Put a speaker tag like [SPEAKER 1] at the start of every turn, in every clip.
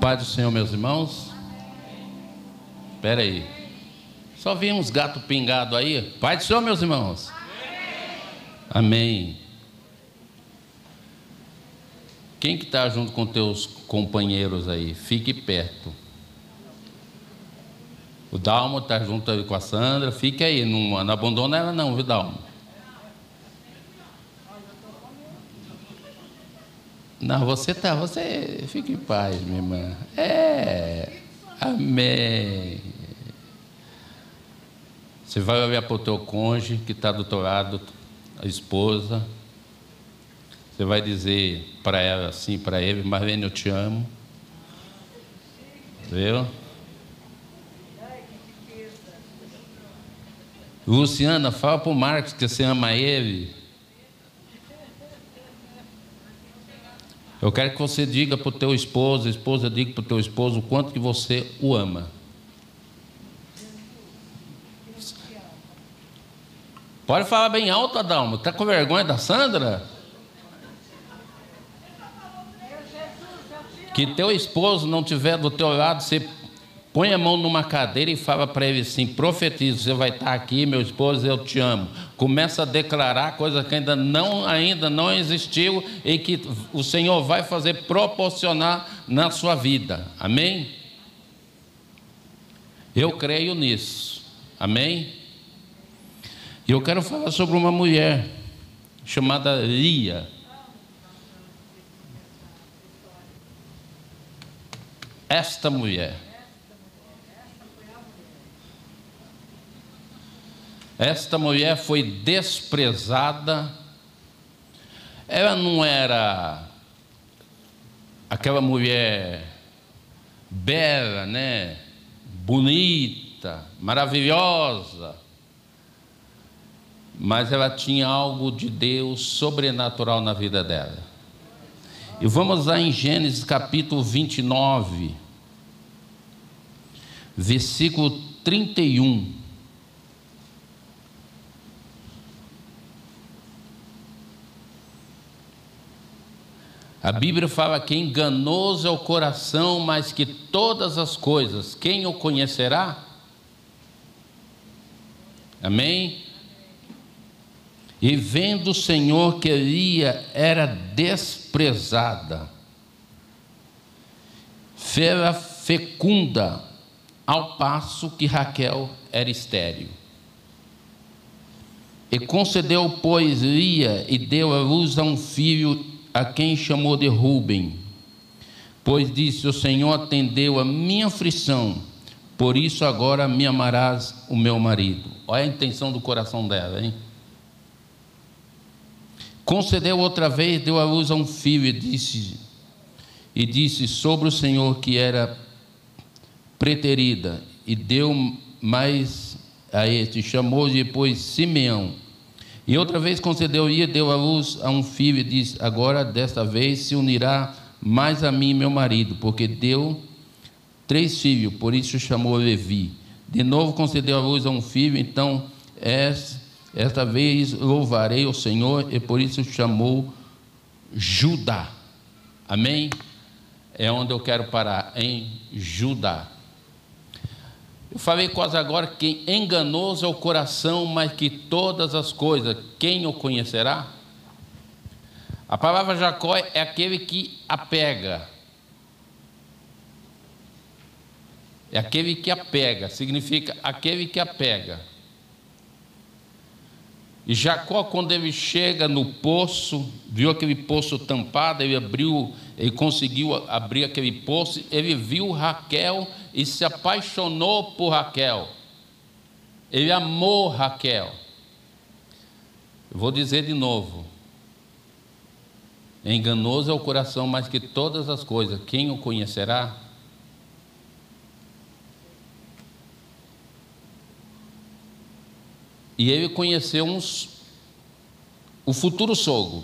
[SPEAKER 1] Pai do Senhor, meus irmãos. Espera aí. Só vi uns gatos pingados aí. Pai do Senhor, meus irmãos. Amém. Quem que está junto com teus companheiros aí? Fique perto. O Dalmo está junto com a Sandra. Fique aí, não, não abandona ela não, viu, Dalmo? Não, você tá, você fique em paz, minha irmã. É. Amém. Você vai olhar para o teu cônjuge que está do teu lado, a esposa. Você vai dizer para ela assim, para ele, Marlene, eu te amo. Viu? Luciana, fala para o Marcos que você ama ele. Eu quero que você diga para o teu esposo, a esposa diga para o teu esposo o quanto que você o ama. Pode falar bem alto, Adalmo. Está com vergonha da Sandra? Que teu esposo não tiver do teu lado, você Põe a mão numa cadeira e fala para ele assim: profetiza, você vai estar aqui, meu esposo, eu te amo. Começa a declarar coisa que ainda não, ainda não existiu e que o Senhor vai fazer proporcionar na sua vida. Amém? Eu creio nisso. Amém? E eu quero falar sobre uma mulher chamada Lia. Esta mulher Esta mulher foi desprezada. Ela não era aquela mulher bela, né? Bonita, maravilhosa. Mas ela tinha algo de Deus sobrenatural na vida dela. E vamos lá em Gênesis capítulo 29, versículo 31. A Bíblia fala que enganoso é o coração, mas que todas as coisas, quem o conhecerá? Amém? E vendo o Senhor que Elia era desprezada, fera fecunda, ao passo que Raquel era estéril. E concedeu, pois, Lia e deu a luz a um filho a quem chamou de Ruben, pois disse: O Senhor atendeu a minha aflição, por isso agora me amarás o meu marido. Olha a intenção do coração dela, hein? Concedeu outra vez, deu à luz a um filho e disse, e disse sobre o Senhor que era preterida, e deu mais a este, chamou depois Simeão. E outra vez concedeu e deu à luz a um filho e disse: Agora desta vez se unirá mais a mim meu marido, porque deu três filhos, por isso chamou Levi. De novo concedeu à luz a um filho, então esta vez louvarei o Senhor, e por isso chamou Judá. Amém? É onde eu quero parar, em Judá. Eu falei quase agora que enganoso é o coração, mas que todas as coisas, quem o conhecerá? A palavra Jacó é aquele que apega. É aquele que apega, significa aquele que apega. E Jacó, quando ele chega no poço, viu aquele poço tampado, ele abriu, ele conseguiu abrir aquele poço, ele viu Raquel e se apaixonou por Raquel. Ele amou Raquel. vou dizer de novo. Enganoso é o coração mais que todas as coisas. Quem o conhecerá? E ele conheceu uns, o futuro sogro,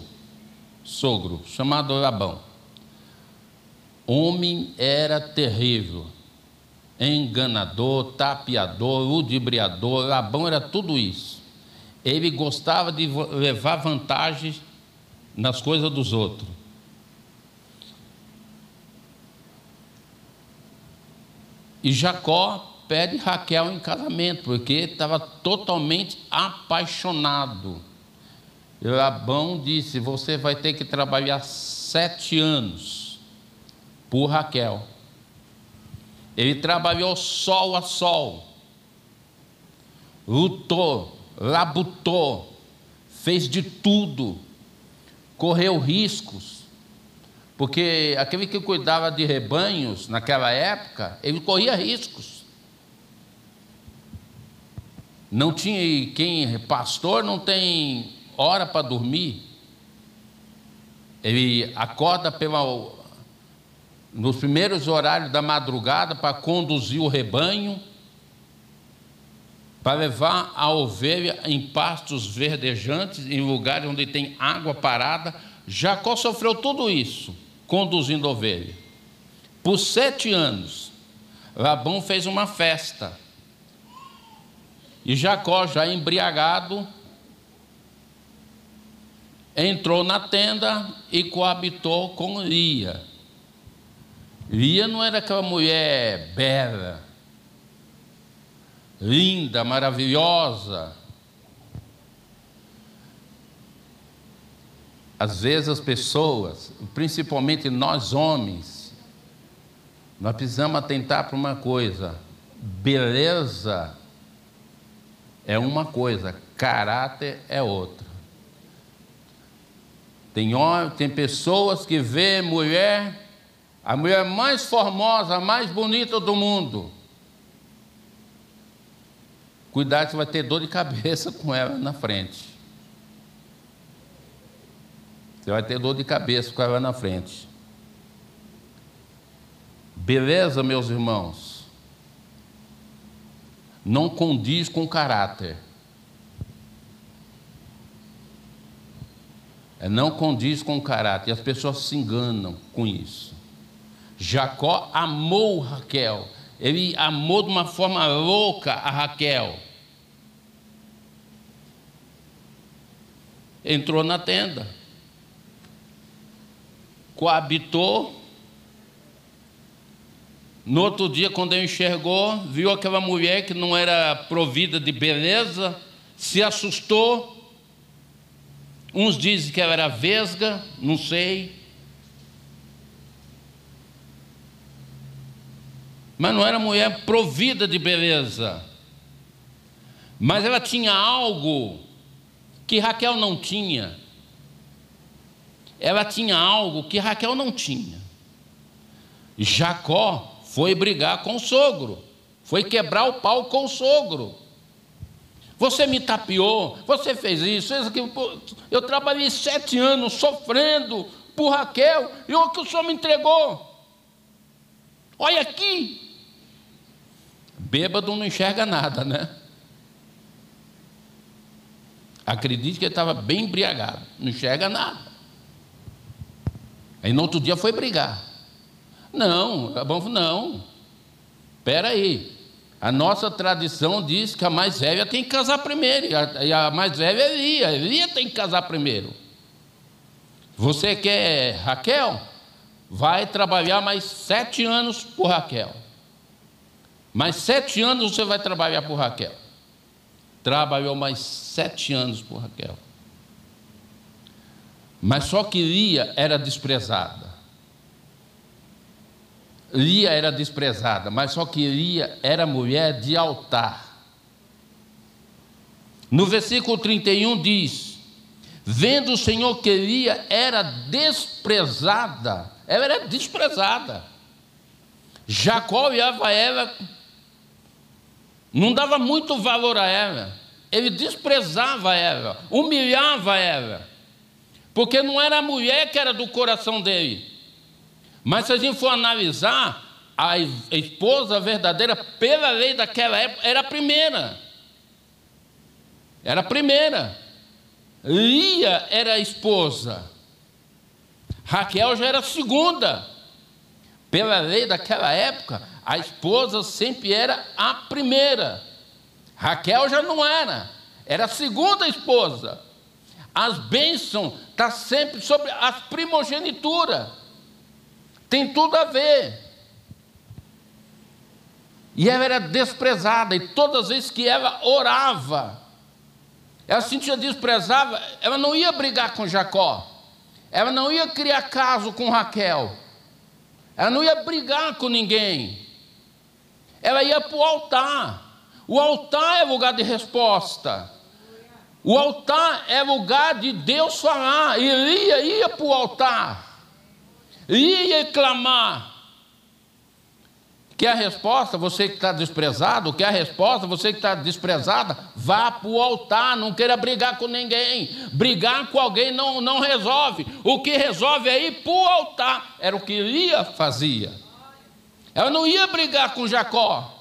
[SPEAKER 1] sogro, chamado Labão. Homem era terrível, enganador, tapeador, ludibriador, Labão era tudo isso. Ele gostava de levar vantagem nas coisas dos outros. E Jacó pede Raquel em casamento, porque estava totalmente apaixonado. Labão disse: Você vai ter que trabalhar sete anos por Raquel. Ele trabalhou sol a sol, lutou, labutou, fez de tudo, correu riscos, porque aquele que cuidava de rebanhos naquela época, ele corria riscos. Não tinha quem, pastor não tem hora para dormir. Ele acorda pela, nos primeiros horários da madrugada para conduzir o rebanho, para levar a ovelha em pastos verdejantes, em lugares onde tem água parada. Jacó sofreu tudo isso, conduzindo a ovelha. Por sete anos, Labão fez uma festa. E Jacó, já embriagado, entrou na tenda e coabitou com Lia. Lia não era aquela mulher bela, linda, maravilhosa. Às vezes as pessoas, principalmente nós homens, nós precisamos atentar para uma coisa: beleza é uma coisa, caráter é outra. Tem, tem pessoas que vê mulher, a mulher mais formosa, mais bonita do mundo. Cuidado, você vai ter dor de cabeça com ela na frente. Você vai ter dor de cabeça com ela na frente. Beleza, meus irmãos? Não condiz com caráter. É, não condiz com caráter, e as pessoas se enganam com isso. Jacó amou Raquel, ele amou de uma forma louca a Raquel. Entrou na tenda, coabitou. No outro dia, quando ele enxergou, viu aquela mulher que não era provida de beleza, se assustou Uns dizem que ela era vesga, não sei. Mas não era mulher provida de beleza. Mas ela tinha algo que Raquel não tinha. Ela tinha algo que Raquel não tinha. Jacó foi brigar com o sogro, foi quebrar o pau com o sogro. Você me tapeou, você fez isso, fez aquilo. Eu trabalhei sete anos sofrendo por Raquel, e o que o senhor me entregou? Olha aqui. Bêbado não enxerga nada, né? Acredite que ele estava bem embriagado, não enxerga nada. Aí no outro dia foi brigar. Não, não. Espera aí. A nossa tradição diz que a mais velha tem que casar primeiro, e a, mais velha é Elia, Elia tem que casar primeiro. Você quer Raquel? Vai trabalhar mais sete anos por Raquel. Mais sete anos você vai trabalhar por Raquel. Trabalhou mais sete anos por Raquel. Mas só que Lia era desprezada. Lia era desprezada, mas só que Lia era mulher de altar. No versículo 31 diz: Vendo o Senhor que Lia era desprezada, ela era desprezada. Jacó olhava ela, não dava muito valor a ela, ele desprezava ela, humilhava ela, porque não era a mulher que era do coração dele, mas se a gente for analisar, a esposa verdadeira, pela lei daquela época, era a primeira. Era a primeira. Lia era a esposa. Raquel já era a segunda. Pela lei daquela época, a esposa sempre era a primeira. Raquel já não era, era a segunda esposa. As bênçãos estão tá sempre sobre as primogenitura. Tem tudo a ver. E ela era desprezada, e todas as vezes que ela orava, ela se sentia desprezada, ela não ia brigar com Jacó, ela não ia criar caso com Raquel, ela não ia brigar com ninguém, ela ia para o altar. O altar é lugar de resposta. O altar é lugar de Deus falar. Elia ia para o altar, ia clamar. Quer a resposta? Você que está desprezado, quer a resposta? Você que está desprezada, vá para o altar, não queira brigar com ninguém. Brigar com alguém não, não resolve. O que resolve é ir para o altar. Era o que Lia fazia. Ela não ia brigar com Jacó.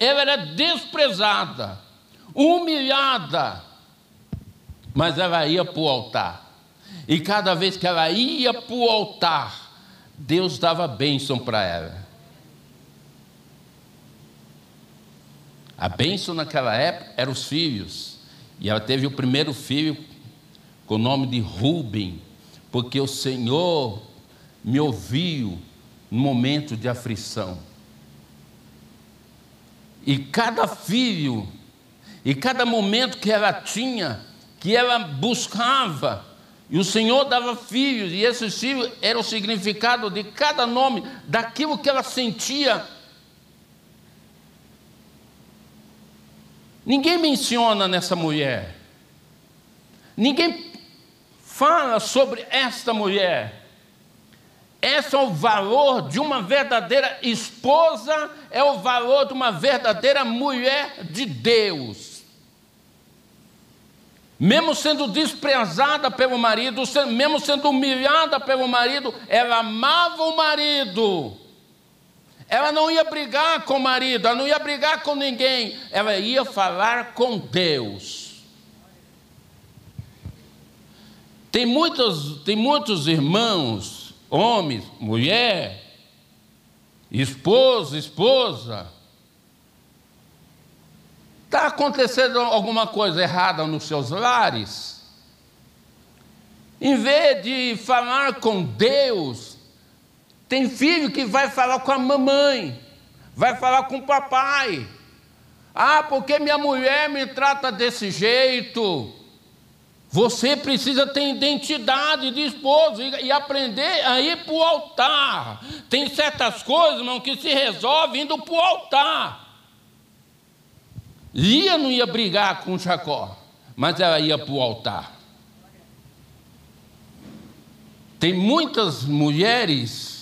[SPEAKER 1] Ela era desprezada, humilhada, mas ela ia para o altar. E cada vez que ela ia para o altar, Deus dava bênção para ela. A bênção naquela época eram os filhos. E ela teve o primeiro filho com o nome de Rubem, porque o Senhor me ouviu no momento de aflição. E cada filho, e cada momento que ela tinha, que ela buscava, e o Senhor dava filhos, e esses filhos eram o significado de cada nome, daquilo que ela sentia Ninguém menciona nessa mulher. Ninguém fala sobre esta mulher. Esse é o valor de uma verdadeira esposa, é o valor de uma verdadeira mulher de Deus. Mesmo sendo desprezada pelo marido, mesmo sendo humilhada pelo marido, ela amava o marido. Ela não ia brigar com o marido, ela não ia brigar com ninguém, ela ia falar com Deus. Tem muitos, tem muitos irmãos, homens, mulher, esposo, esposa. Está acontecendo alguma coisa errada nos seus lares? Em vez de falar com Deus, tem filho que vai falar com a mamãe, vai falar com o papai. Ah, porque minha mulher me trata desse jeito. Você precisa ter identidade de esposo e, e aprender a ir para o altar. Tem certas coisas, irmão, que se resolve indo para o altar. Lia não ia brigar com Jacó, mas ela ia para o altar. Tem muitas mulheres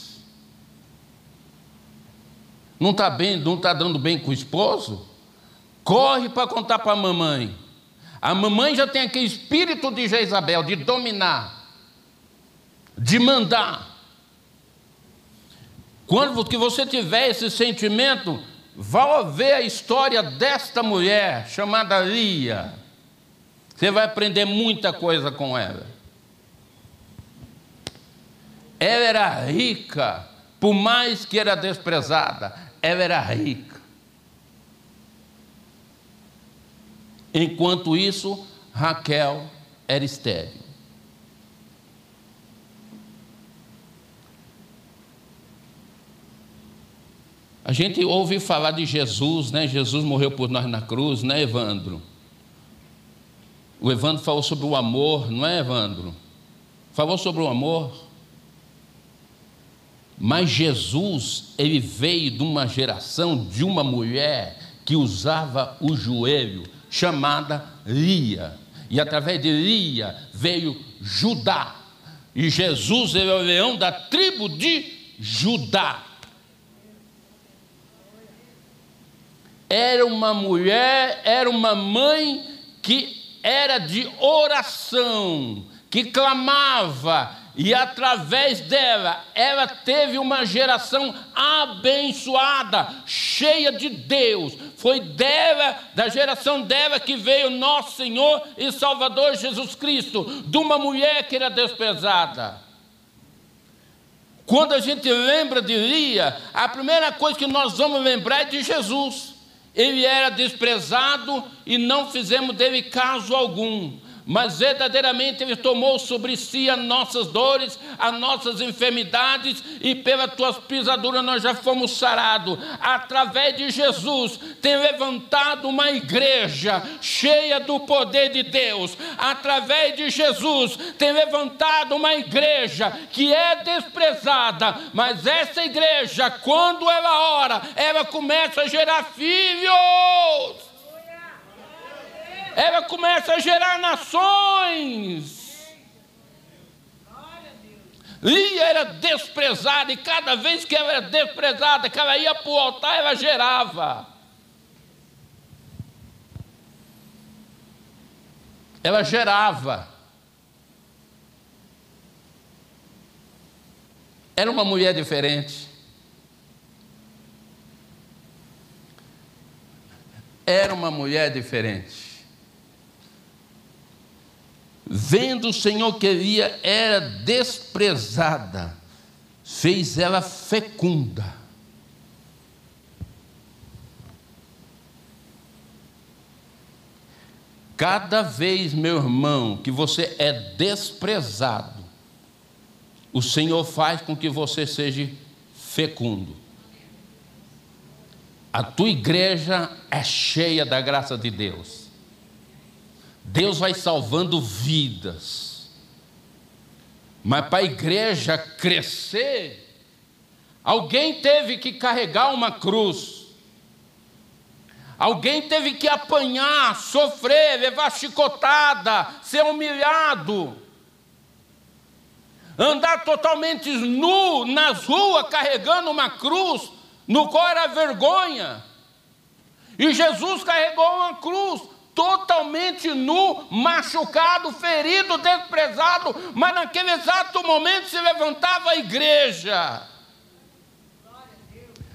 [SPEAKER 1] não está bem, não está dando bem com o esposo, corre para contar para a mamãe. A mamãe já tem aquele espírito de Jezabel, de dominar, de mandar. Quando que você tiver esse sentimento, vá ver a história desta mulher chamada Lia. Você vai aprender muita coisa com ela. Ela era rica, por mais que era desprezada ela era rica. Enquanto isso, Raquel era estéril. A gente ouve falar de Jesus, né? Jesus morreu por nós na cruz, né, Evandro? O Evandro falou sobre o amor, não é, Evandro? Falou sobre o amor. Mas Jesus, ele veio de uma geração de uma mulher que usava o joelho, chamada Lia. E através de Lia veio Judá. E Jesus ele é o leão da tribo de Judá. Era uma mulher, era uma mãe que era de oração, que clamava, e através dela, ela teve uma geração abençoada, cheia de Deus. Foi dela, da geração dela, que veio nosso Senhor e Salvador Jesus Cristo, de uma mulher que era desprezada. Quando a gente lembra de Lia, a primeira coisa que nós vamos lembrar é de Jesus. Ele era desprezado e não fizemos dele caso algum mas verdadeiramente Ele tomou sobre si as nossas dores, as nossas enfermidades, e pelas tuas pisaduras nós já fomos sarados. Através de Jesus, tem levantado uma igreja cheia do poder de Deus. Através de Jesus, tem levantado uma igreja que é desprezada, mas essa igreja, quando ela ora, ela começa a gerar filhos ela começa a gerar nações. Lia era desprezada, e cada vez que ela era desprezada, que ela ia para o altar, ela gerava. Ela gerava. Era uma mulher diferente. Era uma mulher diferente vendo o Senhor que Elia era desprezada, fez ela fecunda. Cada vez, meu irmão, que você é desprezado, o Senhor faz com que você seja fecundo. A tua igreja é cheia da graça de Deus. Deus vai salvando vidas. Mas para a igreja crescer, alguém teve que carregar uma cruz. Alguém teve que apanhar, sofrer, levar chicotada, ser humilhado. Andar totalmente nu nas ruas carregando uma cruz, no qual era vergonha. E Jesus carregou uma cruz totalmente nu, machucado, ferido, desprezado, mas naquele exato momento se levantava a igreja.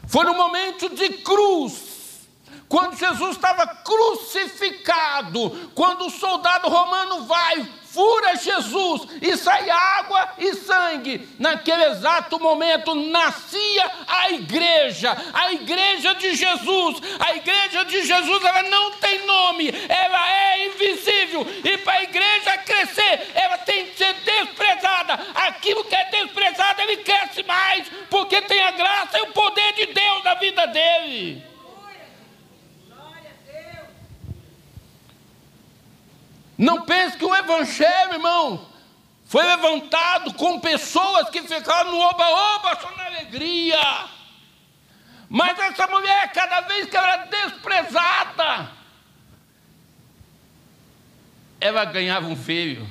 [SPEAKER 1] Foi no momento de cruz, quando Jesus estava crucificado, quando o soldado romano vai, fura Jesus e sai água e sangue. Naquele exato momento nascia a igreja, a igreja de Jesus. A igreja de Jesus ela não tem nome, ela é invisível e para a igreja crescer, ela tem que ser desprezada. Aquilo que é desprezado, ele cresce mais, porque tem a graça e o poder de Deus na vida dele. Não pense que o Evangelho, irmão, foi levantado com pessoas que ficaram no oba-oba só na alegria. Mas essa mulher, cada vez que ela era desprezada, ela ganhava um filho.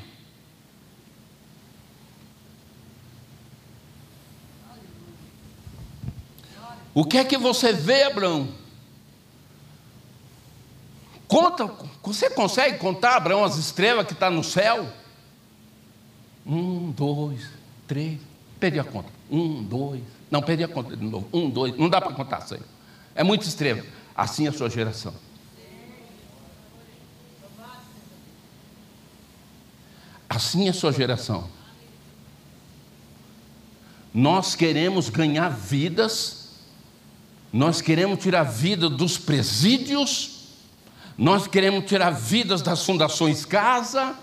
[SPEAKER 1] O que é que você vê, Abraão? Conta, você consegue contar, Abraão, as estrelas que estão tá no céu? Um, dois, três. Perdi a conta. Um, dois. Não, perdi a conta de novo. Um, dois. Não dá para contar, Senhor. É muita estrela. Assim é a sua geração. Assim é a sua geração. Nós queremos ganhar vidas, nós queremos tirar a vida dos presídios, nós queremos tirar vidas das fundações casa.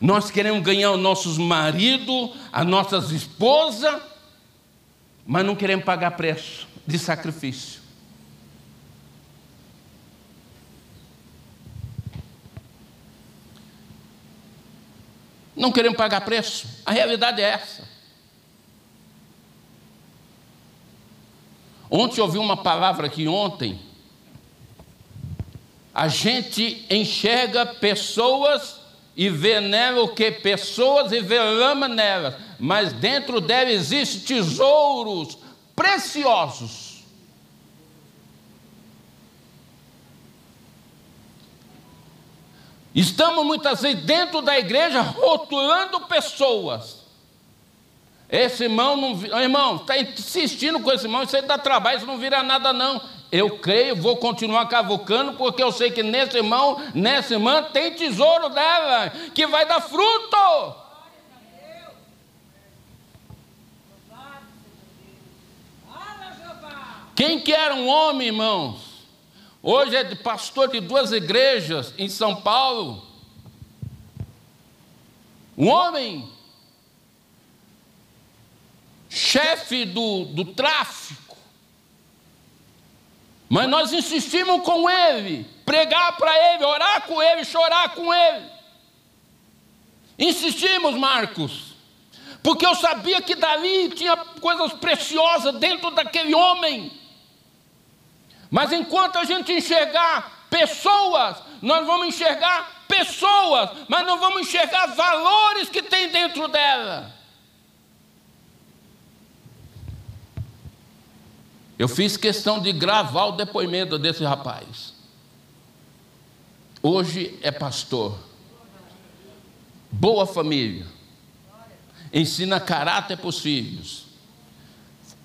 [SPEAKER 1] Nós queremos ganhar os nossos maridos, as nossas esposas, mas não queremos pagar preço de sacrifício. Não queremos pagar preço. A realidade é essa. Ontem eu ouvi uma palavra aqui ontem a gente enxerga pessoas e vê nela o que? Pessoas e vê lama nelas, mas dentro dela existem tesouros preciosos. Estamos muitas vezes dentro da igreja rotulando pessoas. Esse irmão não. Irmão, está insistindo com esse irmão, isso aí dá trabalho, isso não vira nada, não. Eu creio, vou continuar cavucando, porque eu sei que nesse irmão, nessa irmã, tem tesouro dela, que vai dar fruto. Quem que era um homem, irmãos? Hoje é pastor de duas igrejas em São Paulo. Um homem, chefe do, do tráfico. Mas nós insistimos com ele, pregar para ele, orar com ele, chorar com ele. Insistimos, Marcos, porque eu sabia que dali tinha coisas preciosas dentro daquele homem. Mas enquanto a gente enxergar pessoas, nós vamos enxergar pessoas, mas não vamos enxergar valores que tem dentro dela. Eu fiz questão de gravar o depoimento desse rapaz. Hoje é pastor. Boa família. Ensina caráter para os filhos.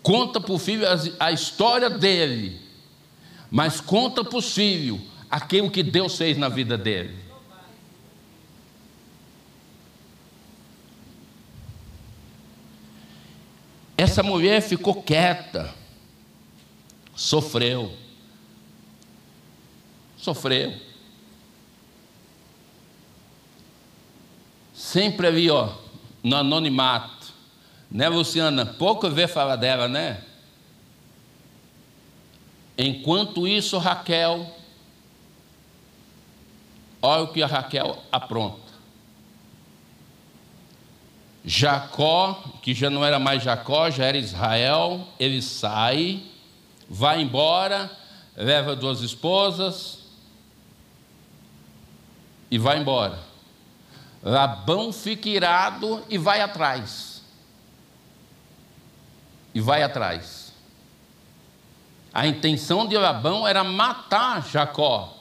[SPEAKER 1] Conta para o filho a história dele mas conta para os filhos aquilo que Deus fez na vida dele. Essa mulher ficou quieta, sofreu, sofreu. Sempre ali, ó, no anonimato. Né, Luciana? Pouco vê falar dela, né? Enquanto isso, Raquel, olha o que a Raquel apronta. Jacó, que já não era mais Jacó, já era Israel, ele sai, vai embora, leva duas esposas e vai embora. Labão fica irado e vai atrás. E vai atrás. A intenção de Labão era matar Jacó.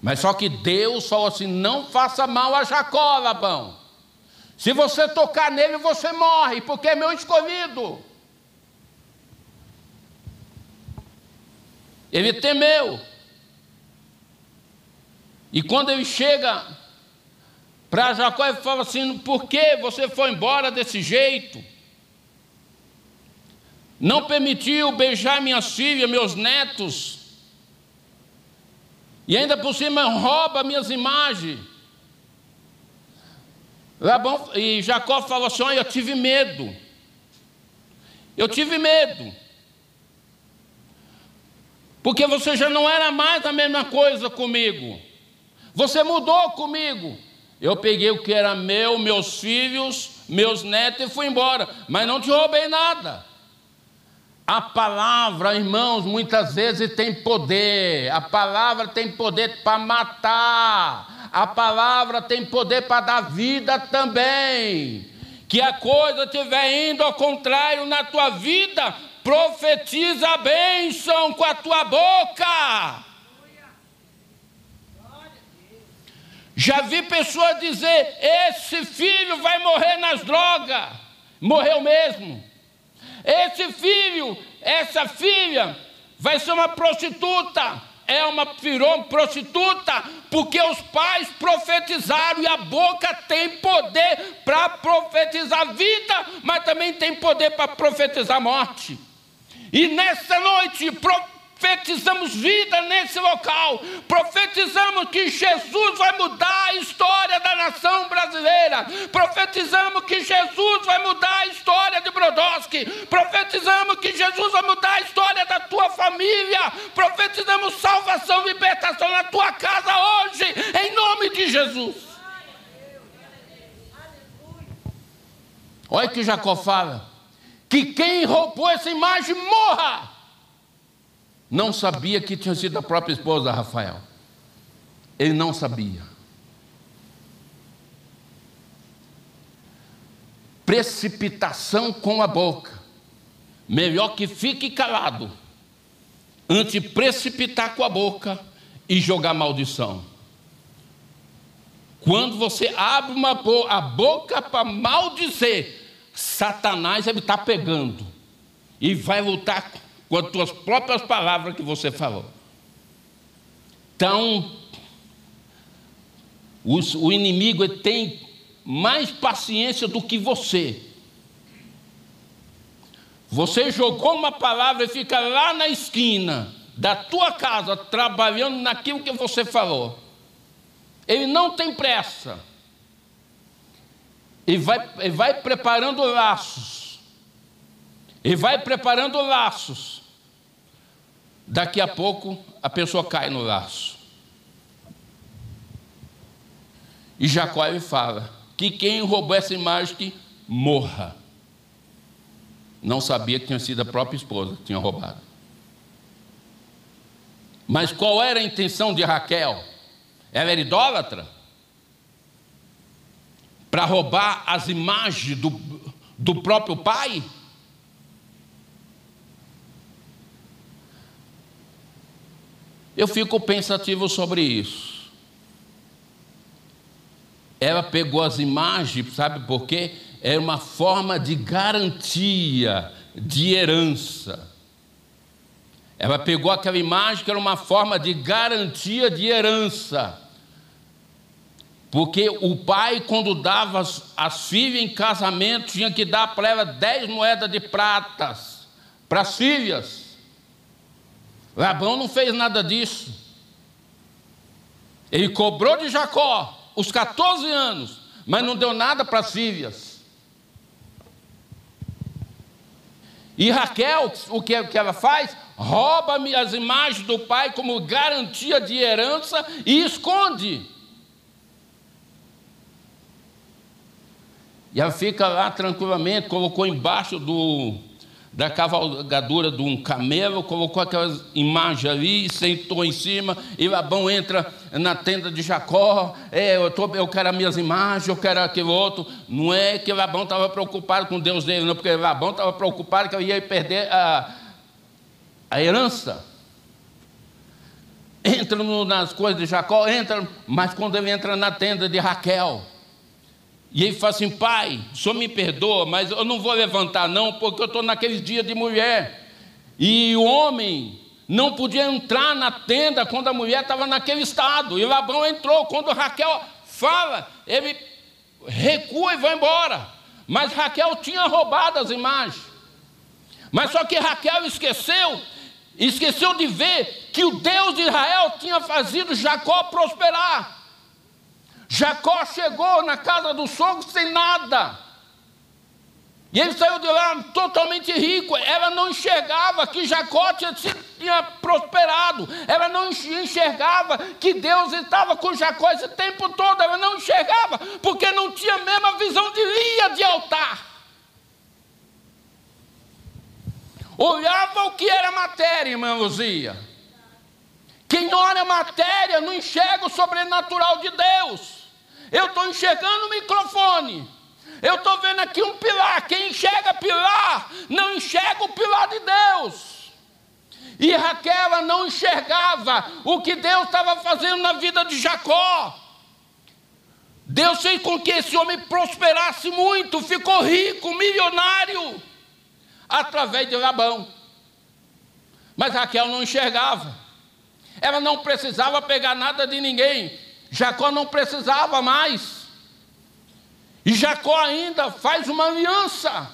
[SPEAKER 1] Mas só que Deus falou assim: não faça mal a Jacó, Labão. Se você tocar nele, você morre, porque é meu escolhido. Ele temeu. E quando ele chega para Jacó, ele fala assim: por que você foi embora desse jeito? não permitiu beijar minhas filhas, meus netos, e ainda por cima rouba minhas imagens. Labão, e Jacó falou assim: Olha, eu tive medo. Eu tive medo. Porque você já não era mais a mesma coisa comigo. Você mudou comigo. Eu peguei o que era meu, meus filhos, meus netos e fui embora. Mas não te roubei nada. A palavra, irmãos, muitas vezes tem poder. A palavra tem poder para matar. A palavra tem poder para dar vida também. Que a coisa estiver indo ao contrário na tua vida, profetiza a bênção com a tua boca. Já vi pessoas dizer: esse filho vai morrer nas drogas. Morreu mesmo. Esse filho, essa filha, vai ser uma prostituta. É uma virou prostituta, porque os pais profetizaram e a boca tem poder para profetizar vida, mas também tem poder para profetizar morte. E nessa noite, profetizamos vida nesse local, profetizamos que Jesus vai mudar a história da nação brasileira, profetizamos que Jesus vai mudar a história de Brodowski, profetizamos que Jesus vai mudar a história da tua família, profetizamos salvação, libertação na tua casa hoje, em nome de Jesus. Olha que Jacó fala: que quem roubou essa imagem morra não sabia que tinha sido a própria esposa Rafael. Ele não sabia. Precipitação com a boca. Melhor que fique calado, antes de precipitar com a boca e jogar maldição. Quando você abre uma bo a boca para maldizer, Satanás ele está pegando e vai lutar com as tuas próprias palavras que você falou. Então, o inimigo tem mais paciência do que você. Você jogou uma palavra e fica lá na esquina, da tua casa trabalhando naquilo que você falou. Ele não tem pressa. Ele vai, ele vai preparando laços. Ele vai preparando laços. Daqui a pouco a pessoa cai no laço. E Jacó ele fala que quem roubou essa imagem que morra. Não sabia que tinha sido a própria esposa que tinha roubado. Mas qual era a intenção de Raquel? Ela era idólatra? Para roubar as imagens do, do próprio pai? Eu fico pensativo sobre isso. Ela pegou as imagens, sabe por quê? Era uma forma de garantia, de herança. Ela pegou aquela imagem que era uma forma de garantia de herança. Porque o pai, quando dava as, as filhas em casamento, tinha que dar para ela dez moedas de pratas para as filhas. Labão não fez nada disso. Ele cobrou de Jacó os 14 anos, mas não deu nada para as filhas. E Raquel, o que, que ela faz? Rouba-me as imagens do pai como garantia de herança e esconde. E ela fica lá tranquilamente, colocou embaixo do, da cavalgadura de um camelo, colocou aquelas imagens ali, sentou em cima, e Labão entra na tenda de Jacó, é, eu, tô, eu quero as minhas imagens, eu quero aquele outro. Não é que Labão estava preocupado com Deus dele, não, porque Labão estava preocupado que eu ia perder a, a herança. Entra no, nas coisas de Jacó, entra, mas quando ele entra na tenda de Raquel, e ele fala assim: pai, o senhor me perdoa, mas eu não vou levantar, não, porque eu estou naqueles dias de mulher. E o homem não podia entrar na tenda quando a mulher estava naquele estado. E Labão entrou. Quando Raquel fala, ele recua e vai embora. Mas Raquel tinha roubado as imagens. Mas só que Raquel esqueceu, esqueceu de ver que o Deus de Israel tinha fazido Jacó prosperar. Jacó chegou na casa do sogro sem nada. E ele saiu de lá totalmente rico. Ela não enxergava que Jacó tinha, tinha, prosperado. Ela não enxergava que Deus estava com Jacó esse tempo todo. Ela não enxergava, porque não tinha a mesma visão de linha de altar. Olhava o que era matéria, irmã Luzia. Quem olha a matéria não enxerga o sobrenatural de Deus. Eu estou enxergando o microfone. Eu estou vendo aqui um pilar. Quem enxerga pilar, não enxerga o pilar de Deus. E Raquel não enxergava o que Deus estava fazendo na vida de Jacó. Deus fez com que esse homem prosperasse muito, ficou rico, milionário, através de Labão. Mas Raquel não enxergava. Ela não precisava pegar nada de ninguém. Jacó não precisava mais. E Jacó ainda faz uma aliança.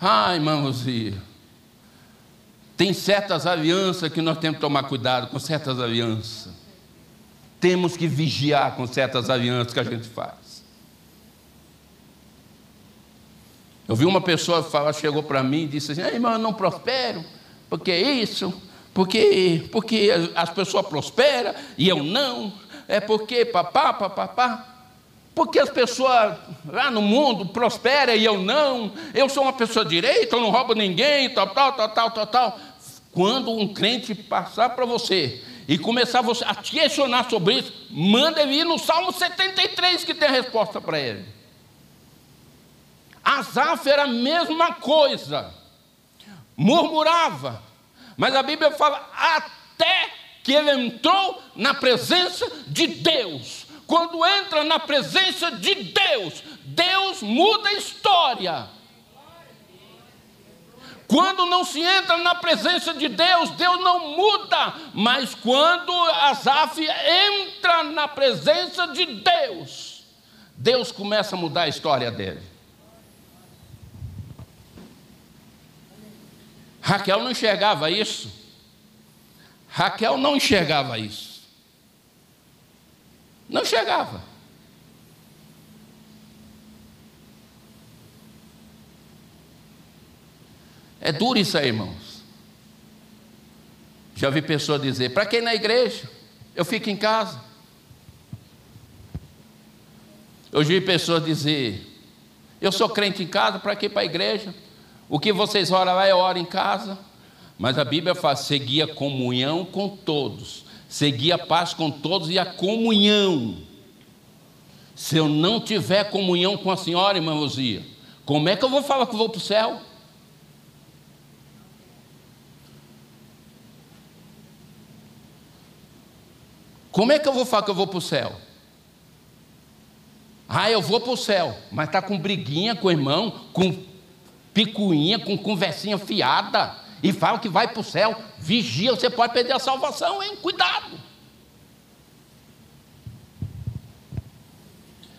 [SPEAKER 1] Ai, irmãos, tem certas alianças que nós temos que tomar cuidado com certas alianças. Temos que vigiar com certas alianças que a gente faz. Eu vi uma pessoa falar, chegou para mim e disse assim: irmão, eu não prospero, porque isso, porque, porque as pessoas prosperam e eu não é porque papá, papá, porque as pessoas lá no mundo prosperam e eu não, eu sou uma pessoa direita, eu não roubo ninguém, tal, tal, tal, tal, tal, tal. Quando um crente passar para você e começar você a questionar sobre isso, manda ele ir no Salmo 73 que tem a resposta para ele. Asaf era a mesma coisa, murmurava, mas a Bíblia fala até que ele entrou na presença de Deus. Quando entra na presença de Deus, Deus muda a história. Quando não se entra na presença de Deus, Deus não muda. Mas quando Asaf entra na presença de Deus, Deus começa a mudar a história dele. Raquel não enxergava isso. Raquel não enxergava isso. Não enxergava. É duro isso aí, irmãos. Já vi pessoa dizer: para quem na igreja? Eu fico em casa. Eu vi pessoas dizer: eu sou crente em casa, para que para a igreja? O que vocês oram lá, eu oro em casa. Mas a Bíblia fala: seguir a comunhão com todos, seguir a paz com todos e a comunhão. Se eu não tiver comunhão com a senhora, irmã Rosia, como é que eu vou falar que eu vou para o céu? Como é que eu vou falar que eu vou para o céu? Ah, eu vou para o céu, mas está com briguinha com o irmão, com picuinha, com conversinha fiada, e fala que vai para o céu. Vigia, você pode perder a salvação, hein? Cuidado.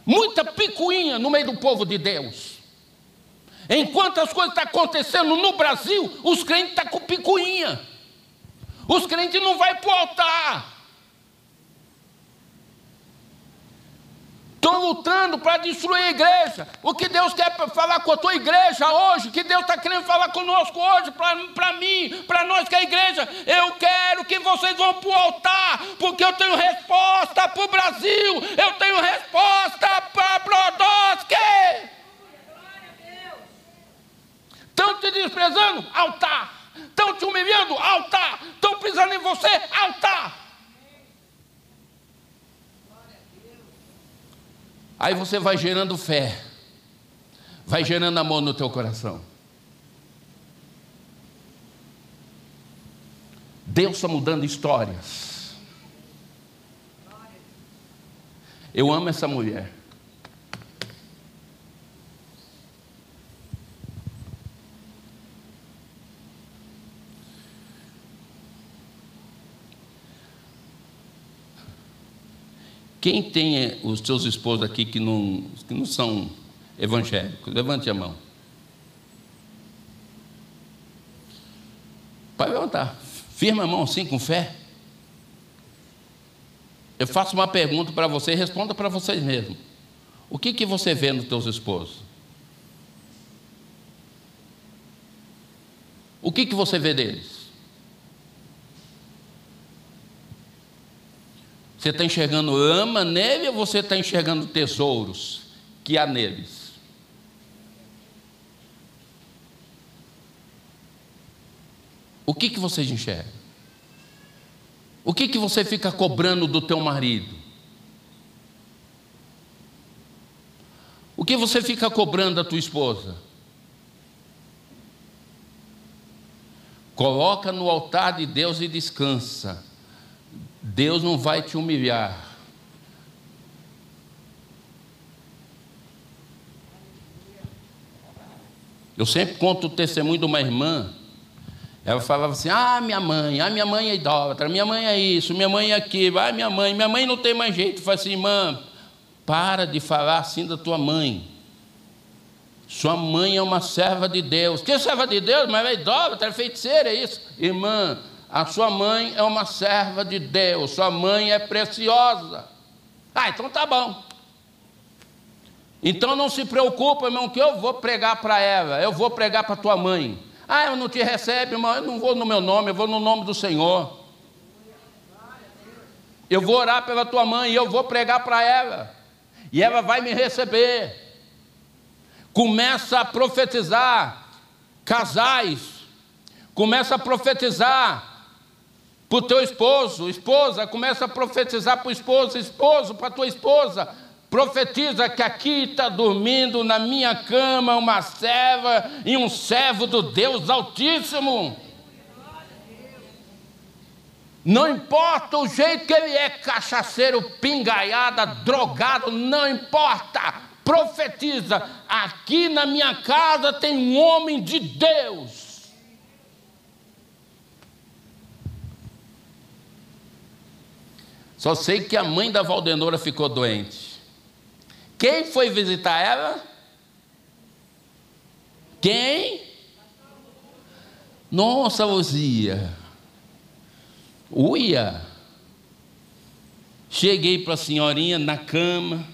[SPEAKER 1] Muita picuinha no meio do povo de Deus. Enquanto as coisas estão acontecendo no Brasil, os crentes estão com picuinha. Os crentes não vão para o altar. Estão lutando para destruir a igreja. O que Deus quer falar com a tua igreja hoje, o que Deus está querendo falar conosco hoje, para mim, para nós que é a igreja, eu quero que vocês vão para o altar, porque eu tenho resposta para o Brasil, eu tenho resposta para Brodowski. Estão te desprezando? Altar. Estão te humilhando? Altar. Estão pisando em você? Altar. Aí você vai gerando fé, vai gerando amor no teu coração. Deus está mudando histórias. Eu amo essa mulher. Quem tem os seus esposos aqui que não, que não são evangélicos? Levante a mão. Pode levantar. Firma a mão assim com fé. Eu faço uma pergunta para você e responda para vocês mesmos. O que, que você vê nos teus esposos? O que, que você vê deles? Você está enxergando ama nele ou você está enxergando tesouros que há neles? O que, que você enxerga? O que, que você fica cobrando do teu marido? O que você fica cobrando da tua esposa? Coloca no altar de Deus e descansa. Deus não vai te humilhar. Eu sempre conto o testemunho de uma irmã. Ela falava assim: Ah, minha mãe, ah, minha mãe é idólatra, minha mãe é isso, minha mãe é aquilo, ah, minha mãe, minha mãe não tem mais jeito. Eu falei assim, irmã, para de falar assim da tua mãe. Sua mãe é uma serva de Deus. Que serva de Deus? Mas é idólatra, é feiticeira, é isso. Irmã, a sua mãe é uma serva de Deus, sua mãe é preciosa. Ah, então tá bom. Então não se preocupa, irmão, que eu vou pregar para ela, eu vou pregar para tua mãe. Ah, eu não te recebe, irmão, eu não vou no meu nome, eu vou no nome do Senhor. Eu vou orar pela tua mãe e eu vou pregar para ela. E ela vai me receber. Começa a profetizar casais. Começa a profetizar para o teu esposo, esposa, começa a profetizar para o esposo, esposo, para a tua esposa, profetiza que aqui está dormindo na minha cama uma serva e um servo do Deus Altíssimo. Não importa o jeito que ele é, cachaceiro, pingaiada, drogado, não importa. Profetiza: aqui na minha casa tem um homem de Deus Só sei que a mãe da Valdenora ficou doente. Quem foi visitar ela? Quem? Nossa, Luzia. Uia! Cheguei para a senhorinha na cama,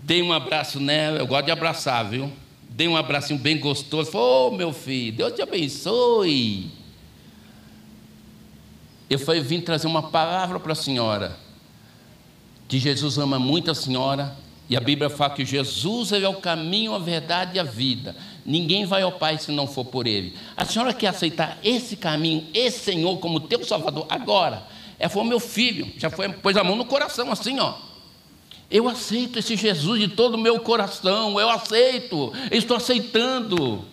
[SPEAKER 1] dei um abraço nela, eu gosto de abraçar, viu? Dei um abracinho bem gostoso. Falei, ô oh, meu filho, Deus te abençoe. Eu falei, vim trazer uma palavra para a senhora. Que Jesus ama muito a senhora. E a Bíblia fala que Jesus é o caminho, a verdade e a vida. Ninguém vai ao Pai se não for por Ele. A senhora quer aceitar esse caminho, esse Senhor como teu Salvador agora? É, foi meu filho, já foi, pôs a mão no coração assim, ó. Eu aceito esse Jesus de todo o meu coração, eu aceito, eu estou aceitando.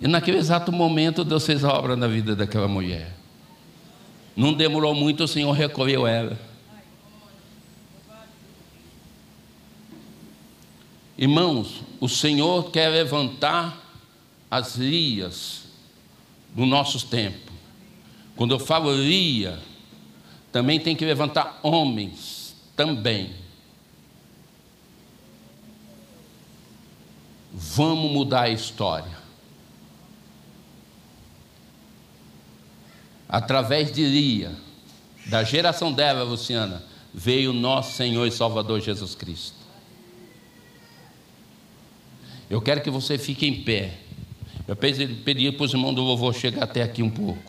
[SPEAKER 1] E naquele exato momento Deus fez a obra na vida daquela mulher. Não demorou muito, o Senhor recolheu ela. Irmãos, o Senhor quer levantar as lias do nosso tempo. Quando eu falo lia, também tem que levantar homens também. Vamos mudar a história. Através de Lia, da geração dela, Luciana, veio nosso Senhor e Salvador Jesus Cristo. Eu quero que você fique em pé. Eu pedi para os irmãos do louvor chegar até aqui um pouco.